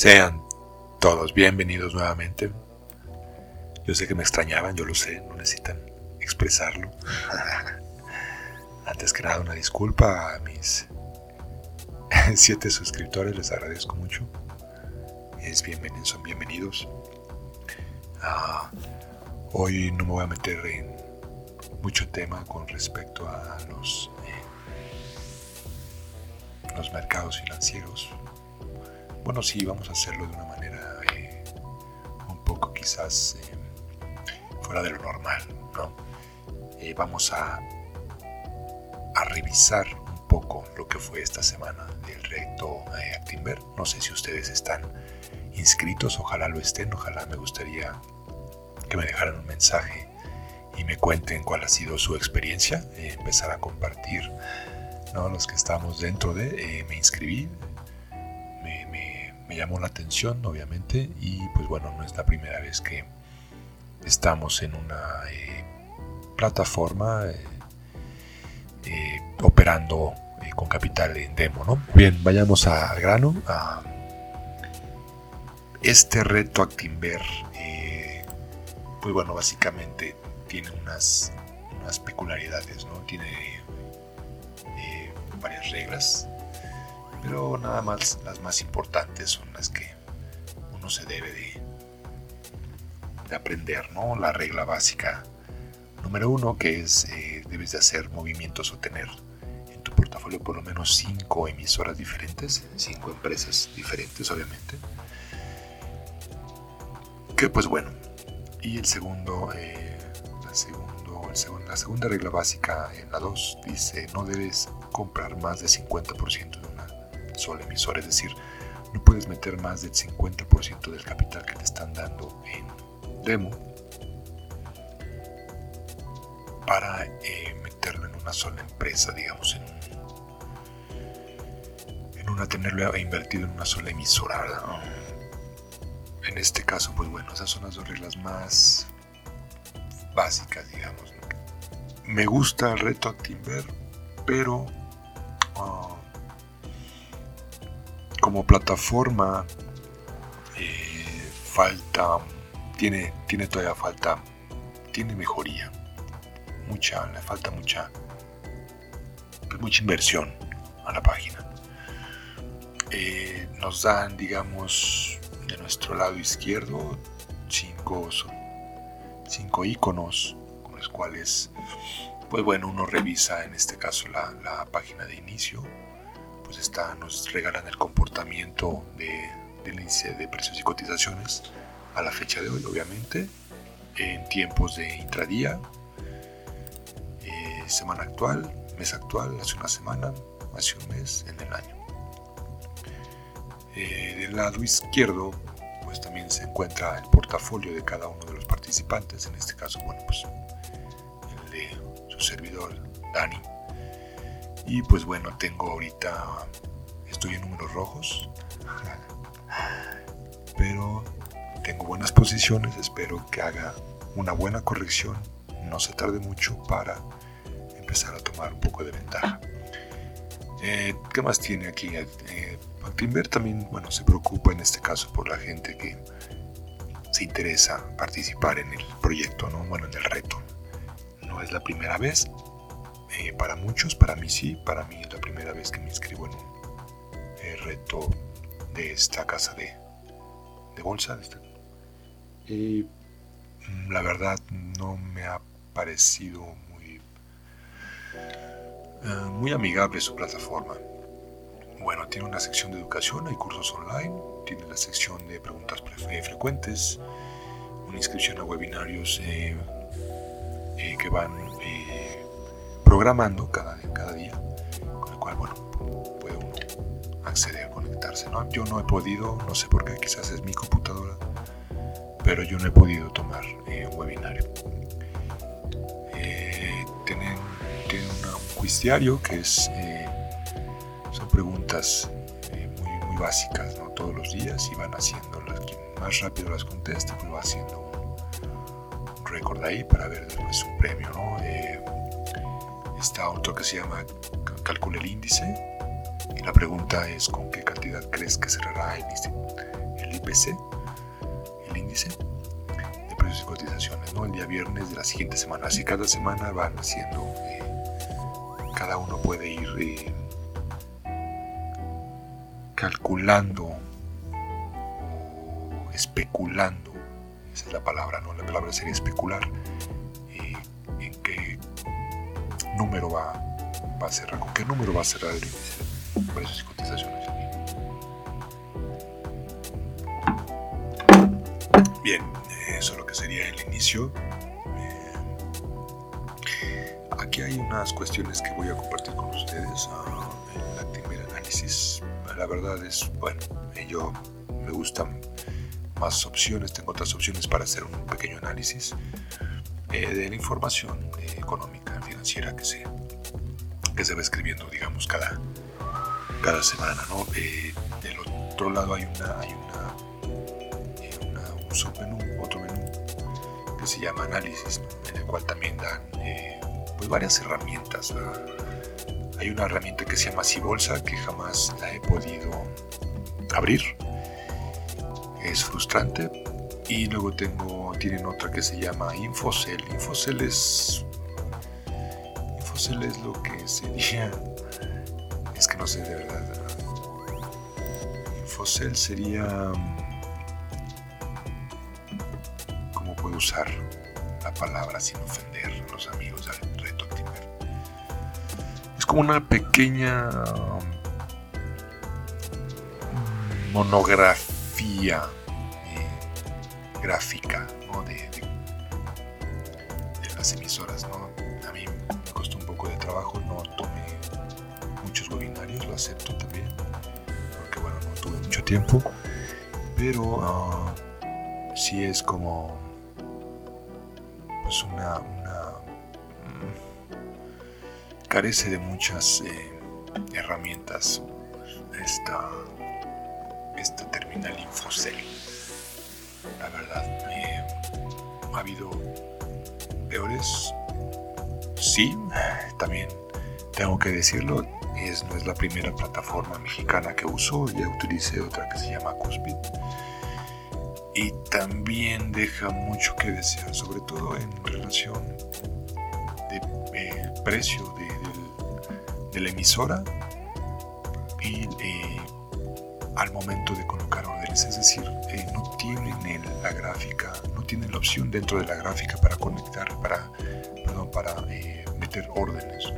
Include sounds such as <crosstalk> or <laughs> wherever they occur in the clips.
Sean todos bienvenidos nuevamente. Yo sé que me extrañaban, yo lo sé, no necesitan expresarlo. Antes que nada, una disculpa a mis <laughs> siete suscriptores, les agradezco mucho. Es bienvenido, son bienvenidos. Ah, hoy no me voy a meter en mucho tema con respecto a los, eh, los mercados financieros bueno, sí, vamos a hacerlo de una manera eh, un poco quizás eh, fuera de lo normal, ¿no? Eh, vamos a, revisar un poco lo que fue esta semana del reto Actimber. No sé si ustedes están inscritos, ojalá lo estén, ojalá me gustaría que me dejaran un mensaje y me cuenten cuál ha sido su experiencia, empezar a compartir, ¿no? Los que estamos dentro de, me inscribí, me llamó la atención, obviamente, y pues bueno, no es la primera vez que estamos en una eh, plataforma eh, eh, operando con capital en demo, ¿no? Bien, vayamos al grano. A este reto Actimber, pues bueno, básicamente tiene unas peculiaridades, ¿no? Tiene varias reglas pero nada más las más importantes son las que uno se debe de, aprender, ¿no? La regla básica número uno que es eh, debes de hacer movimientos o tener en tu portafolio por lo menos cinco emisoras diferentes, cinco empresas diferentes obviamente. Que pues bueno, y el segundo, eh, la, segundo, la segunda regla básica en la 2 dice no debes comprar más de 50% de sola emisor, es decir, no puedes meter más del 50% del capital que te están dando en demo para eh, meterlo en una sola empresa, digamos, en, en una tenerlo invertido en una sola emisora. En este caso, pues bueno, esas son las dos reglas más básicas, digamos. Me gusta el reto Timber, pero ah, como plataforma eh, falta, tiene, tiene todavía falta, tiene mejoría, mucha, le falta mucha, mucha inversión a la página. Eh, nos dan, digamos, de nuestro lado izquierdo cinco, cinco iconos con los cuales, pues bueno, uno revisa en este caso la, la página de inicio pues nos regalan el comportamiento de, del índice de precios y cotizaciones a la fecha de hoy, obviamente, en tiempos de intradía, eh, semana actual, mes actual, hace una semana, hace un mes, en el año. Eh, del lado izquierdo, pues también se encuentra el portafolio de cada uno de los participantes, en este caso, bueno, pues el de su servidor, Dani y pues bueno, tengo ahorita, estoy en números rojos, pero tengo buenas posiciones, espero que haga una buena corrección, no se tarde mucho para empezar a tomar un poco de ventaja. Eh, ¿Qué más tiene aquí? Eh, también, bueno, se preocupa en este caso por la gente que se interesa participar en el proyecto, ¿no? Bueno, en el reto. No es la primera vez, eh, para muchos, para mí sí, para mí es la primera vez que me inscribo en un eh, reto de esta casa de, bolsa. Y mm, la verdad no me ha parecido muy, eh, muy amigable su plataforma. Bueno, tiene una sección de educación, hay cursos online, tiene la sección de preguntas frecuentes, una inscripción a webinarios que van programando cada, cada día, con el cual, bueno, puede uno acceder conectarse. ¿no? Yo no he podido, no sé por qué, quizás es mi computadora, pero yo no he podido tomar eh, un webinario. Eh, tienen, un quiz que es, eh, son preguntas muy, muy básicas ¿no? todos los días y van haciéndolas. Quien más rápido las conteste, pues va haciendo un, un récord ahí para ver después un premio. ¿no? Está otro que se llama Calcula el índice. Y la pregunta es con qué cantidad crees que cerrará el, el IPC, el índice de precios y cotizaciones, ¿no? El día viernes de la siguiente semana. Así cada semana van haciendo, eh, cada uno puede ir eh, calculando especulando, esa es la palabra, ¿no? La palabra sería especular, número va, a cerrar, con qué número va a cerrar el índice de precios y cotizaciones. Bien, eso es lo que sería el inicio. Eh, aquí hay unas cuestiones que voy a compartir con ustedes uh, en el primer análisis. La verdad es, bueno, yo me gustan más opciones, tengo otras opciones para hacer un pequeño análisis eh, de la información eh, económica, financiera que se, que se va escribiendo, digamos, cada, cada semana. ¿no? Eh, del otro lado hay una, hay una, una un submenú, otro menú que se llama análisis, en el cual también dan pues varias herramientas. Hay una herramienta que se llama Cibolsa que jamás la he podido abrir es frustrante. Y luego tengo, tienen otra que se llama Infocel. Infocel es, Es lo que sería, es que no sé de verdad. Infocel sería, ¿cómo puedo usar la palabra sin ofender a los amigos del reto? Es como una pequeña monografía gráfica de, las emisoras. A no tomé muchos webinarios, lo acepto también, porque bueno, no tuve mucho tiempo, pero si sí es como pues una, mm, carece de muchas eh, herramientas esta, esta terminal Infocel la verdad. Eh, ha habido peores, sí, también tengo que decirlo, es, no es la primera plataforma mexicana que uso, ya utilicé otra que se llama Cuspid. Y también deja mucho que desear, sobre todo en relación del eh, precio de, de, la emisora y eh, al momento de colocar órdenes. Es decir, eh, no tienen la gráfica, no tienen la opción dentro de la gráfica para conectar, para, perdón, para eh, meter órdenes.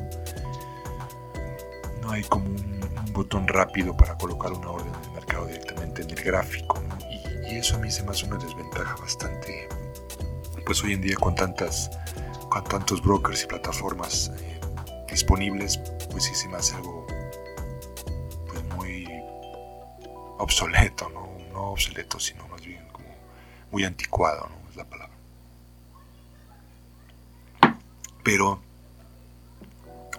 No hay como un, botón rápido para colocar una orden en el mercado directamente en el gráfico. Y, eso a mí se me hace una desventaja bastante, pues hoy en día con tantas, con tantos brokers y plataformas eh, disponibles, pues sí se me hace algo pues muy obsoleto, ¿no? No obsoleto, sino más bien como muy anticuado, ¿no? Es la palabra. Pero,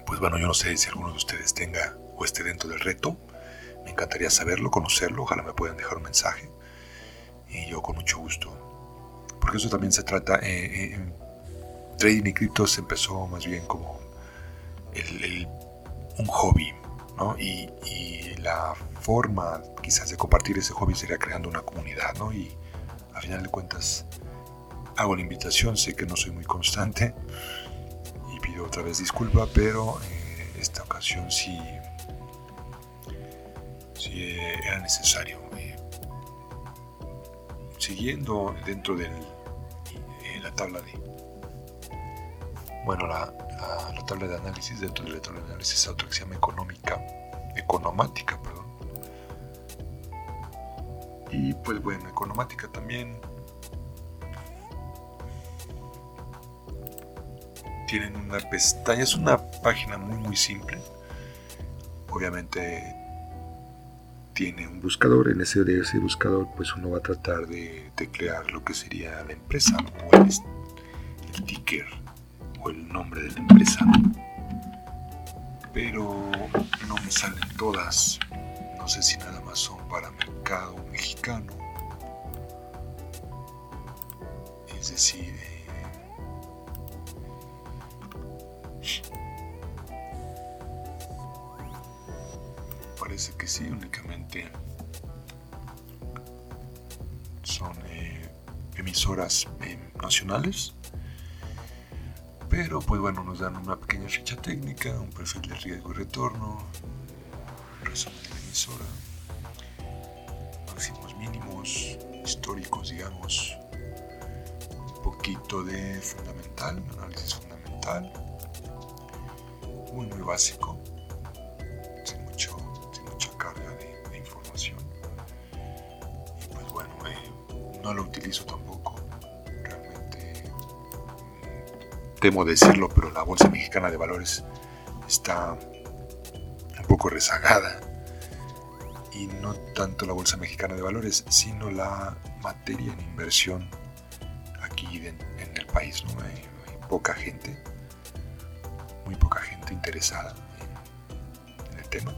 pues bueno, yo no sé si alguno de ustedes tenga o esté dentro del reto. Me encantaría saberlo, conocerlo. Ojalá me puedan dejar un mensaje. Y yo con mucho gusto. Porque eso también se trata. Eh, eh trading y criptos empezó más bien como un hobby. ¿no? Y, y la forma quizás de compartir ese hobby sería creando una comunidad, ¿no? Y a final de cuentas hago la invitación, sé que no soy muy constante otra vez disculpa, pero eh, esta ocasión sí, sí eh, era necesario. Eh, siguiendo dentro de la tabla de bueno la, la, tabla de análisis dentro de la tabla de análisis otra que se económica economática perdón y pues bueno, economática también. Tienen una pestaña, es una página muy muy simple. Obviamente tiene un buscador, en ese, de ese buscador pues uno va a tratar de teclear lo que sería la empresa o el, el ticker o el nombre de la empresa. Pero no me salen todas no sé si nada más son para mercado mexicano. Es decir, parece que sí, únicamente emisoras eh, nacionales. Pero pues bueno, nos dan una pequeña ficha técnica, un perfil de riesgo y retorno, resumen de la emisora, máximos mínimos, históricos digamos, un poquito de fundamental, análisis fundamental, muy muy básico, no lo utilizo tampoco temo decirlo, pero la Bolsa Mexicana de Valores está un poco rezagada. Y no tanto la Bolsa Mexicana de Valores, sino la materia en inversión aquí en, el país. ¿no? Hay, poca gente, muy poca gente interesada en, el tema.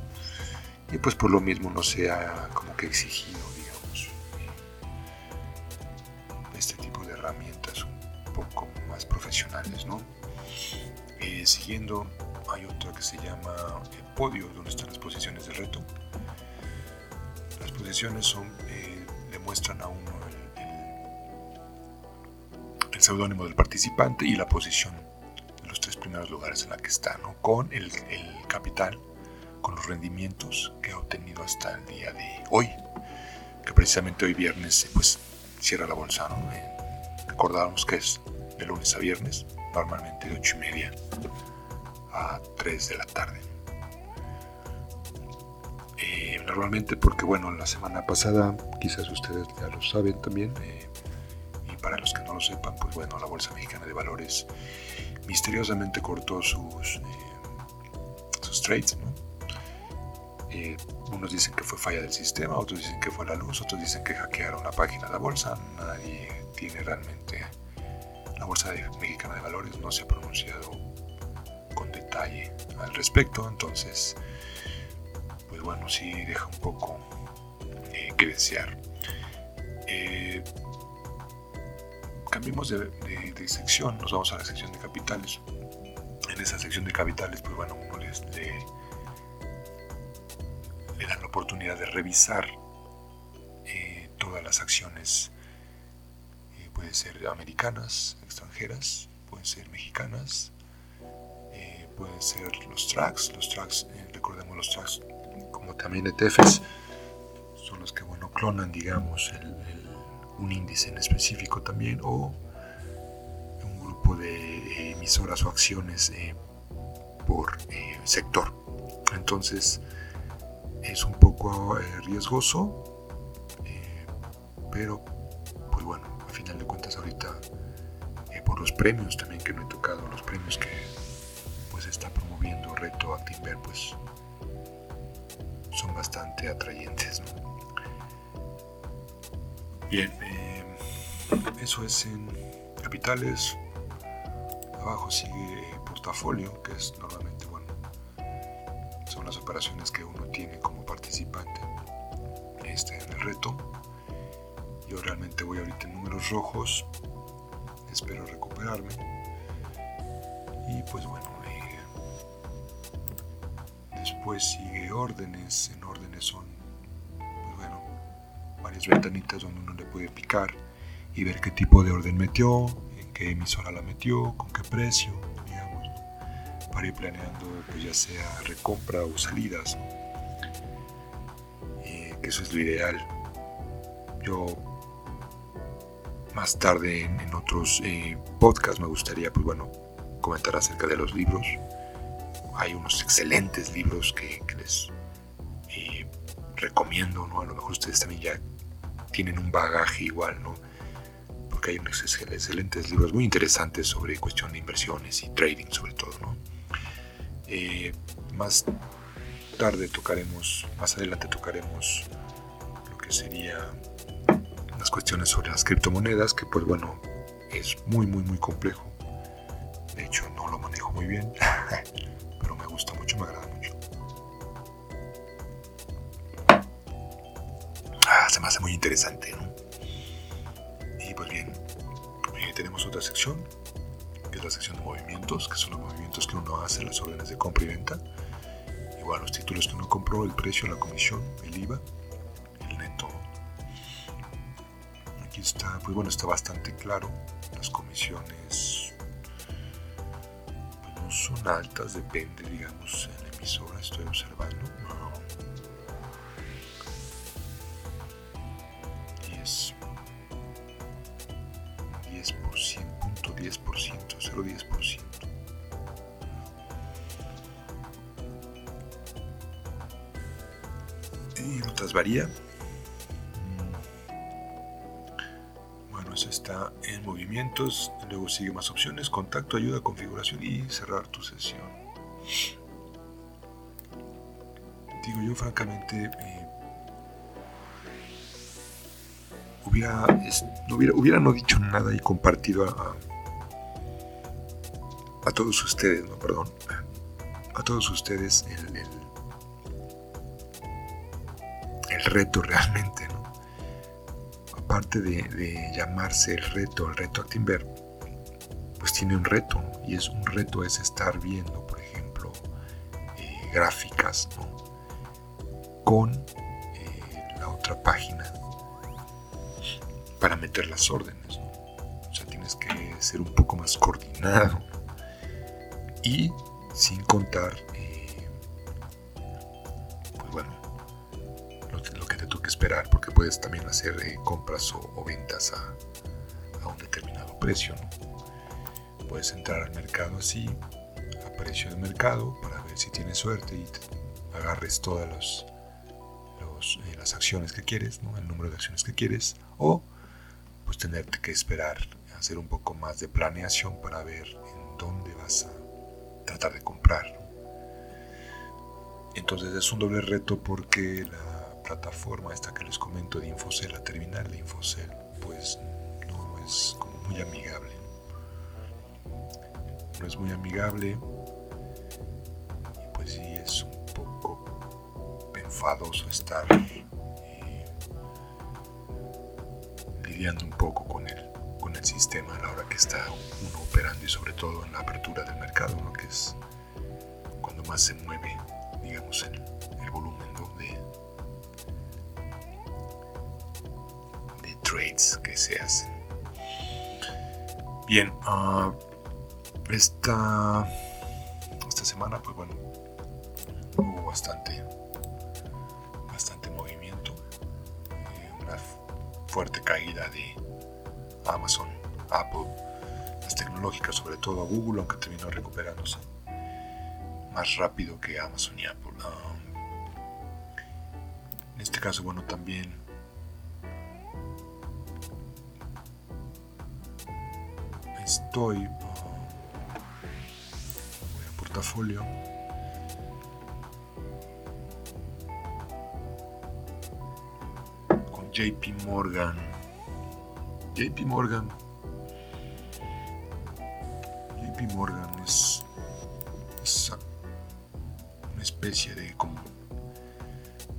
Y pues por lo mismo no se ha como que exigido, ¿no? Eh, siguiendo, hay otra que se llama el podio, donde están las posiciones de reto. Las posiciones son, eh, demuestran a uno el, seudónimo del participante y la posición de los tres primeros lugares en la que está, ¿no? Con el, capital, con los rendimientos que ha obtenido hasta el día de hoy, que precisamente hoy viernes, pues cierra la bolsa, ¿no? Eh, recordábamos que es de lunes a viernes, normalmente de 8 y media a 3 de la tarde. Eh, normalmente porque bueno, la semana pasada, quizás ustedes ya lo saben también, eh, y para los que no lo sepan, pues bueno, la Bolsa Mexicana de Valores misteriosamente cortó sus, eh, sus trades, unos dicen que fue falla del sistema, otros dicen que fue la luz, otros dicen que hackearon la página de la bolsa. Nadie tiene realmente la Bolsa Mexicana de Valores no se ha pronunciado con detalle al respecto, entonces, pues bueno, sí deja un poco eh, que desear. Eh, cambiemos de, sección, nos vamos a la sección de capitales. En esa sección de capitales, pues bueno, uno les, le, dan la oportunidad de revisar eh, todas las acciones pueden ser americanas, extranjeras, pueden ser mexicanas, eh, pueden ser los tracks, los tracks, eh, recordemos los tracks como también ETFs, son los que bueno clonan digamos un índice en específico también o un grupo de emisoras o acciones eh, por sector. Entonces es un poco riesgoso, pero final de cuentas ahorita los premios también que me he tocado, los premios que pues está promoviendo Reto Actinver pues son bastante atrayentes. Bien, eh, eso es en capitales. Abajo sigue portafolio, que es normalmente, bueno, son las operaciones que uno tiene como participante este, en el reto. Yo realmente voy ahorita en números rojos. Espero recuperarme. Y pues bueno, eh, después sigue órdenes. En órdenes son, pues bueno, varias ventanitas donde uno le puede picar y ver qué tipo de orden metió, en qué emisora la metió, con qué precio, digamos, para ir planeando pues ya sea recompra o salidas. Eh, que eso es lo ideal. Yo más tarde en, otros eh, podcasts me gustaría, pues bueno, comentar acerca de los libros. Hay unos excelentes libros que, les eh, recomiendo, ¿no? A lo mejor ustedes también ya tienen un bagaje igual, ¿no? Porque hay unos excelentes libros muy interesantes sobre cuestión de inversiones y trading sobre todo, ¿no? Eh, más tarde tocaremos, más adelante tocaremos lo que sería cuestiones sobre las criptomonedas, que pues bueno, es muy, muy, muy complejo. De hecho, no lo manejo muy bien, <laughs> pero me gusta mucho, me agrada mucho. Ah, se me hace muy interesante. Y pues bien, eh, tenemos otra sección, que es la sección de movimientos, que son los movimientos que uno hace, las órdenes de compra y venta. Igual los títulos que uno compró, el precio, la comisión, el IVA está, pues bueno, está bastante claro. Las comisiones pues no son altas, depende, digamos, en la emisora, estoy observando. 10, 10%, punto 10%, 0,10%. Y notas varía. Luego sigue más opciones, contacto, ayuda, configuración y cerrar tu sesión. Digo yo francamente, eh, hubiera, no hubiera, no dicho nada y compartido a, a, todos ustedes, no, perdón, a todos ustedes el, el, reto realmente. Parte de, llamarse el reto, el reto Actinver, pues tiene un reto, y es un reto es estar viendo, por ejemplo, eh, gráficas con eh, la otra página para meter las órdenes. O sea, tienes que ser un poco más coordinado y sin contar esperar porque puedes también hacer eh, compras o, ventas a, un determinado precio. Puedes entrar al mercado así, a precio de mercado, para ver si tienes suerte y agarres todas los, eh, las acciones que quieres, el número de acciones que quieres, o pues tenerte que esperar, hacer un poco más de planeación para ver en dónde vas a tratar de comprar. Entonces es un doble reto porque la plataforma esta que les comento de Infocel, la terminal de Infocel, pues no es como muy amigable. No es muy amigable y pues sí es un poco enfadoso estar eh, lidiando un poco con el, con el sistema a la hora que está uno operando y sobre todo en la apertura del mercado, ¿no? que es cuando más se mueve, digamos, el, el volumen que se hacen. Bien, uh, esta, esta semana, pues bueno, hubo bastante, bastante movimiento, eh, una fuerte caída de Amazon, Apple, las tecnológicas, sobre todo Google, aunque terminó recuperándose más rápido que Amazon y Apple. Um, en este caso, bueno, también voy portafolio. Con JP Morgan. JP Morgan. JP Morgan es, una especie de como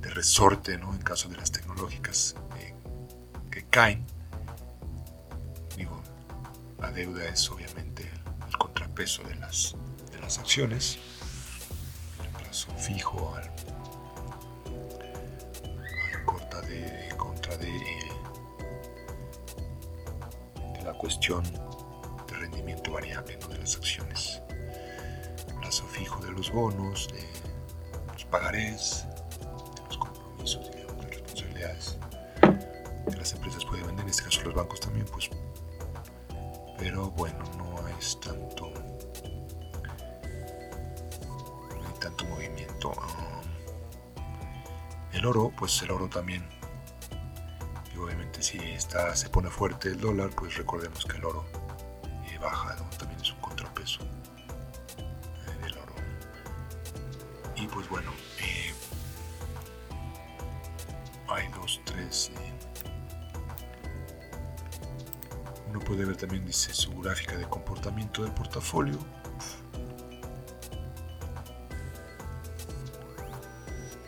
de resorte ¿no? en caso de las tecnológicas eh, que caen deuda es obviamente el contrapeso de las, de las acciones, el plazo fijo al, corta de, contra de, de, la cuestión de rendimiento variable de las acciones, el plazo fijo de los bonos, de los pagarés, de los compromisos, de las responsabilidades que las empresas pueden vender, en este caso los bancos también, pues pero bueno, no es tanto, no hay tanto movimiento. Ah, el oro, pues el oro también. Y obviamente si está, se pone fuerte el dólar, pues recordemos que el oro su gráfica de comportamiento del portafolio.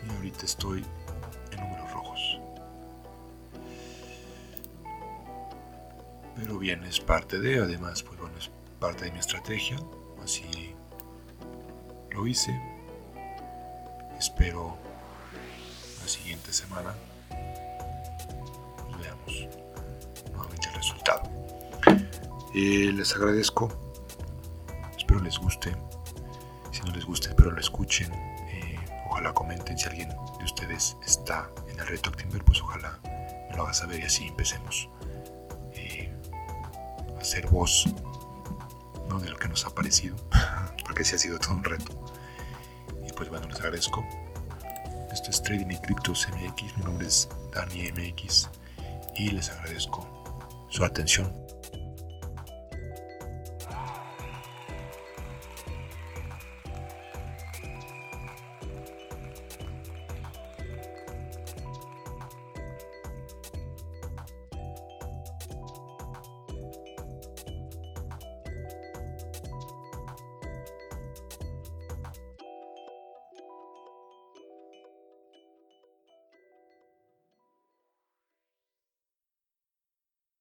Y ahorita estoy en números rojos. Pero bien, es parte de, además, pues bueno, es parte de mi estrategia. Así lo hice. Espero la siguiente semana resultado. Les agradezco, espero les guste. Si no les gusta, espero lo escuchen. Eh, ojalá comenten si alguien de ustedes está en el reto Actimber, pues ojalá me lo haga saber y así empecemos eh, a hacer voz de lo que nos ha parecido, <laughs> porque sí ha sido todo un reto. Y pues bueno, les agradezco. Esto es Trading y Criptos MX, mi nombre es Dani MX y les agradezco su atención.